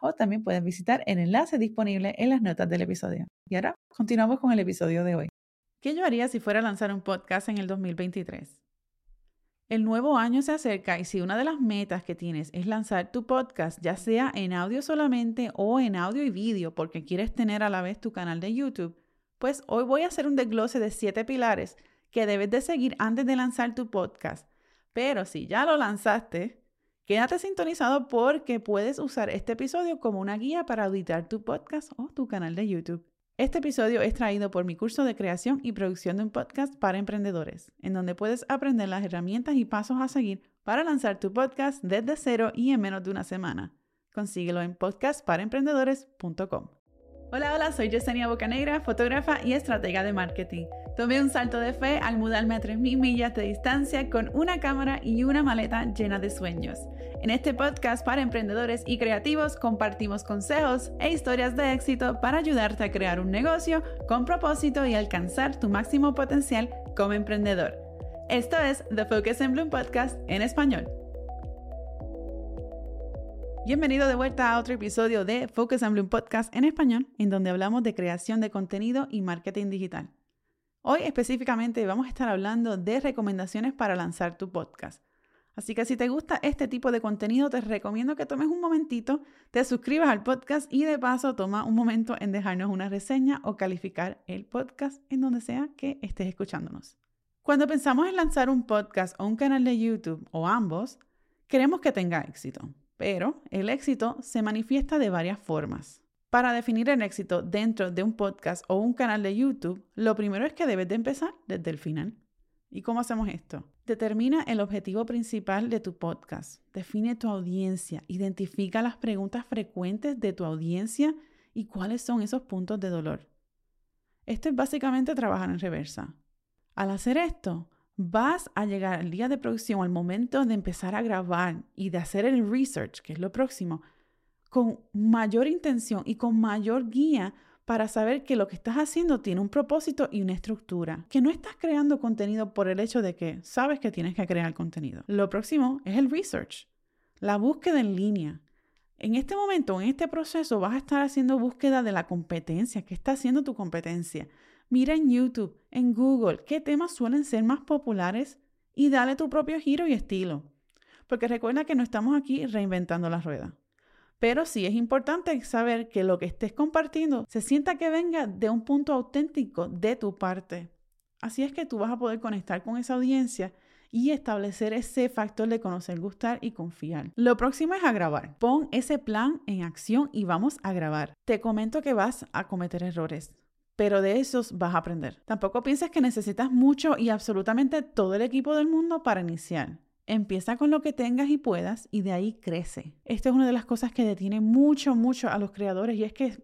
o también puedes visitar el enlace disponible en las notas del episodio. Y ahora continuamos con el episodio de hoy. ¿Qué yo haría si fuera a lanzar un podcast en el 2023? El nuevo año se acerca y si una de las metas que tienes es lanzar tu podcast, ya sea en audio solamente o en audio y vídeo, porque quieres tener a la vez tu canal de YouTube, pues hoy voy a hacer un desglose de siete pilares que debes de seguir antes de lanzar tu podcast. Pero si ya lo lanzaste, quédate sintonizado porque puedes usar este episodio como una guía para auditar tu podcast o tu canal de YouTube. Este episodio es traído por mi curso de creación y producción de un podcast para emprendedores, en donde puedes aprender las herramientas y pasos a seguir para lanzar tu podcast desde cero y en menos de una semana. Consíguelo en podcastparaemprendedores.com. Hola, hola, soy Yesenia Bocanegra, fotógrafa y estratega de marketing. Tomé un salto de fe al mudarme a 3.000 millas de distancia con una cámara y una maleta llena de sueños. En este podcast para emprendedores y creativos compartimos consejos e historias de éxito para ayudarte a crear un negocio con propósito y alcanzar tu máximo potencial como emprendedor. Esto es The Focus in Bloom Podcast en español. Bienvenido de vuelta a otro episodio de Focus on Bloom Podcast en español, en donde hablamos de creación de contenido y marketing digital. Hoy específicamente vamos a estar hablando de recomendaciones para lanzar tu podcast. Así que si te gusta este tipo de contenido, te recomiendo que tomes un momentito, te suscribas al podcast y de paso toma un momento en dejarnos una reseña o calificar el podcast en donde sea que estés escuchándonos. Cuando pensamos en lanzar un podcast o un canal de YouTube o ambos, queremos que tenga éxito. Pero el éxito se manifiesta de varias formas. Para definir el éxito dentro de un podcast o un canal de YouTube, lo primero es que debes de empezar desde el final. ¿Y cómo hacemos esto? Determina el objetivo principal de tu podcast. Define tu audiencia. Identifica las preguntas frecuentes de tu audiencia y cuáles son esos puntos de dolor. Esto es básicamente trabajar en reversa. Al hacer esto, vas a llegar al día de producción, al momento de empezar a grabar y de hacer el research, que es lo próximo, con mayor intención y con mayor guía para saber que lo que estás haciendo tiene un propósito y una estructura, que no estás creando contenido por el hecho de que sabes que tienes que crear contenido. Lo próximo es el research, la búsqueda en línea. En este momento, en este proceso, vas a estar haciendo búsqueda de la competencia, ¿qué está haciendo tu competencia? Mira en YouTube, en Google, qué temas suelen ser más populares y dale tu propio giro y estilo. Porque recuerda que no estamos aquí reinventando la rueda. Pero sí es importante saber que lo que estés compartiendo se sienta que venga de un punto auténtico de tu parte. Así es que tú vas a poder conectar con esa audiencia y establecer ese factor de conocer, gustar y confiar. Lo próximo es a grabar. Pon ese plan en acción y vamos a grabar. Te comento que vas a cometer errores pero de esos vas a aprender. Tampoco pienses que necesitas mucho y absolutamente todo el equipo del mundo para iniciar. Empieza con lo que tengas y puedas y de ahí crece. Esto es una de las cosas que detiene mucho, mucho a los creadores y es que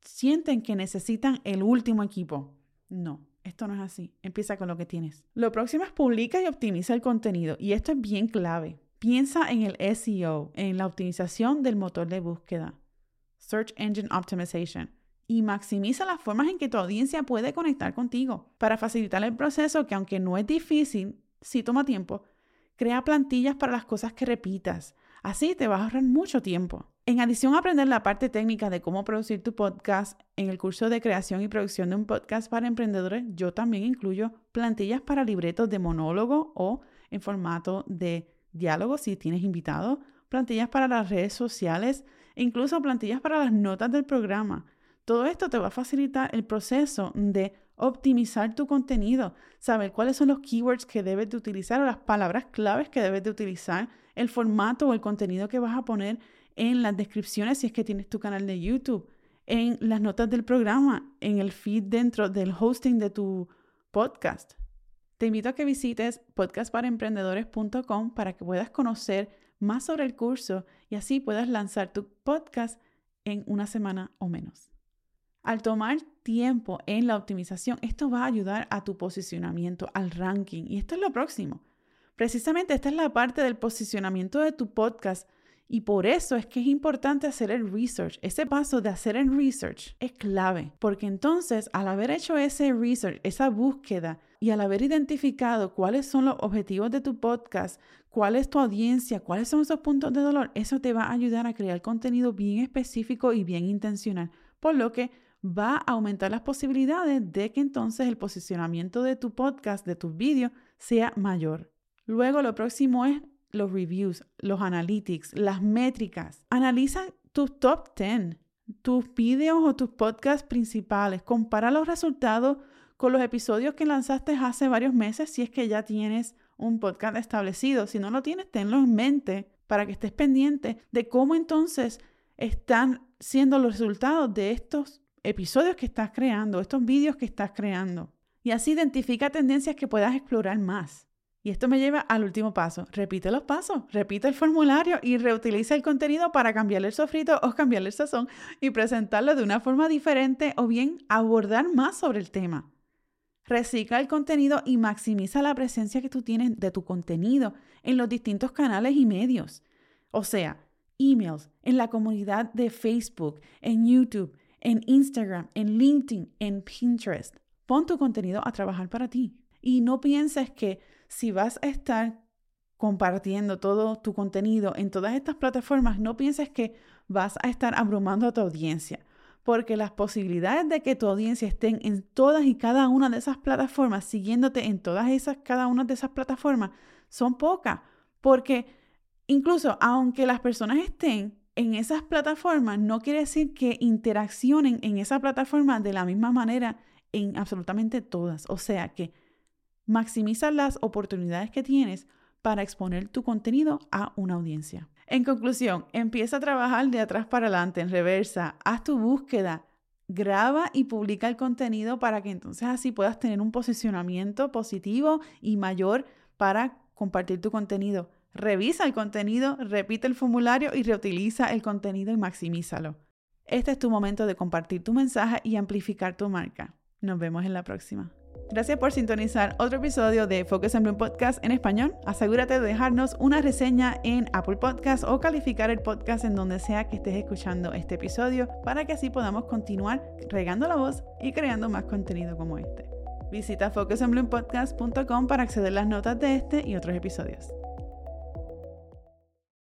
sienten que necesitan el último equipo. No, esto no es así. Empieza con lo que tienes. Lo próximo es publica y optimiza el contenido y esto es bien clave. Piensa en el SEO, en la optimización del motor de búsqueda. Search Engine Optimization y maximiza las formas en que tu audiencia puede conectar contigo. Para facilitar el proceso, que aunque no es difícil, sí toma tiempo, crea plantillas para las cosas que repitas. Así te vas a ahorrar mucho tiempo. En adición a aprender la parte técnica de cómo producir tu podcast, en el curso de creación y producción de un podcast para emprendedores, yo también incluyo plantillas para libretos de monólogo o en formato de diálogo si tienes invitado, plantillas para las redes sociales e incluso plantillas para las notas del programa. Todo esto te va a facilitar el proceso de optimizar tu contenido, saber cuáles son los keywords que debes de utilizar o las palabras claves que debes de utilizar, el formato o el contenido que vas a poner en las descripciones si es que tienes tu canal de YouTube, en las notas del programa, en el feed dentro del hosting de tu podcast. Te invito a que visites podcastparaemprendedores.com para que puedas conocer más sobre el curso y así puedas lanzar tu podcast en una semana o menos. Al tomar tiempo en la optimización, esto va a ayudar a tu posicionamiento, al ranking. Y esto es lo próximo. Precisamente esta es la parte del posicionamiento de tu podcast y por eso es que es importante hacer el research. Ese paso de hacer el research es clave, porque entonces al haber hecho ese research, esa búsqueda y al haber identificado cuáles son los objetivos de tu podcast, cuál es tu audiencia, cuáles son esos puntos de dolor, eso te va a ayudar a crear contenido bien específico y bien intencional, por lo que va a aumentar las posibilidades de que entonces el posicionamiento de tu podcast, de tus vídeos, sea mayor. Luego lo próximo es los reviews, los analytics, las métricas. Analiza tus top 10, tus videos o tus podcasts principales. Compara los resultados con los episodios que lanzaste hace varios meses si es que ya tienes un podcast establecido. Si no lo tienes, tenlo en mente para que estés pendiente de cómo entonces están siendo los resultados de estos episodios que estás creando, estos vídeos que estás creando. Y así identifica tendencias que puedas explorar más. Y esto me lleva al último paso. Repite los pasos, repite el formulario y reutiliza el contenido para cambiarle el sofrito o cambiarle el sazón y presentarlo de una forma diferente o bien abordar más sobre el tema. Recicla el contenido y maximiza la presencia que tú tienes de tu contenido en los distintos canales y medios. O sea, emails, en la comunidad de Facebook, en YouTube, en Instagram, en LinkedIn, en Pinterest. Pon tu contenido a trabajar para ti. Y no pienses que si vas a estar compartiendo todo tu contenido en todas estas plataformas, no pienses que vas a estar abrumando a tu audiencia, porque las posibilidades de que tu audiencia estén en todas y cada una de esas plataformas, siguiéndote en todas esas, cada una de esas plataformas, son pocas, porque incluso aunque las personas estén en esas plataformas, no quiere decir que interaccionen en esa plataforma de la misma manera en absolutamente todas. O sea que Maximiza las oportunidades que tienes para exponer tu contenido a una audiencia. En conclusión, empieza a trabajar de atrás para adelante, en reversa, haz tu búsqueda, graba y publica el contenido para que entonces así puedas tener un posicionamiento positivo y mayor para compartir tu contenido. Revisa el contenido, repite el formulario y reutiliza el contenido y maximízalo. Este es tu momento de compartir tu mensaje y amplificar tu marca. Nos vemos en la próxima. Gracias por sintonizar otro episodio de Focus on Podcast en español. Asegúrate de dejarnos una reseña en Apple Podcast o calificar el podcast en donde sea que estés escuchando este episodio para que así podamos continuar regando la voz y creando más contenido como este. Visita focusonbloompodcast.com para acceder a las notas de este y otros episodios.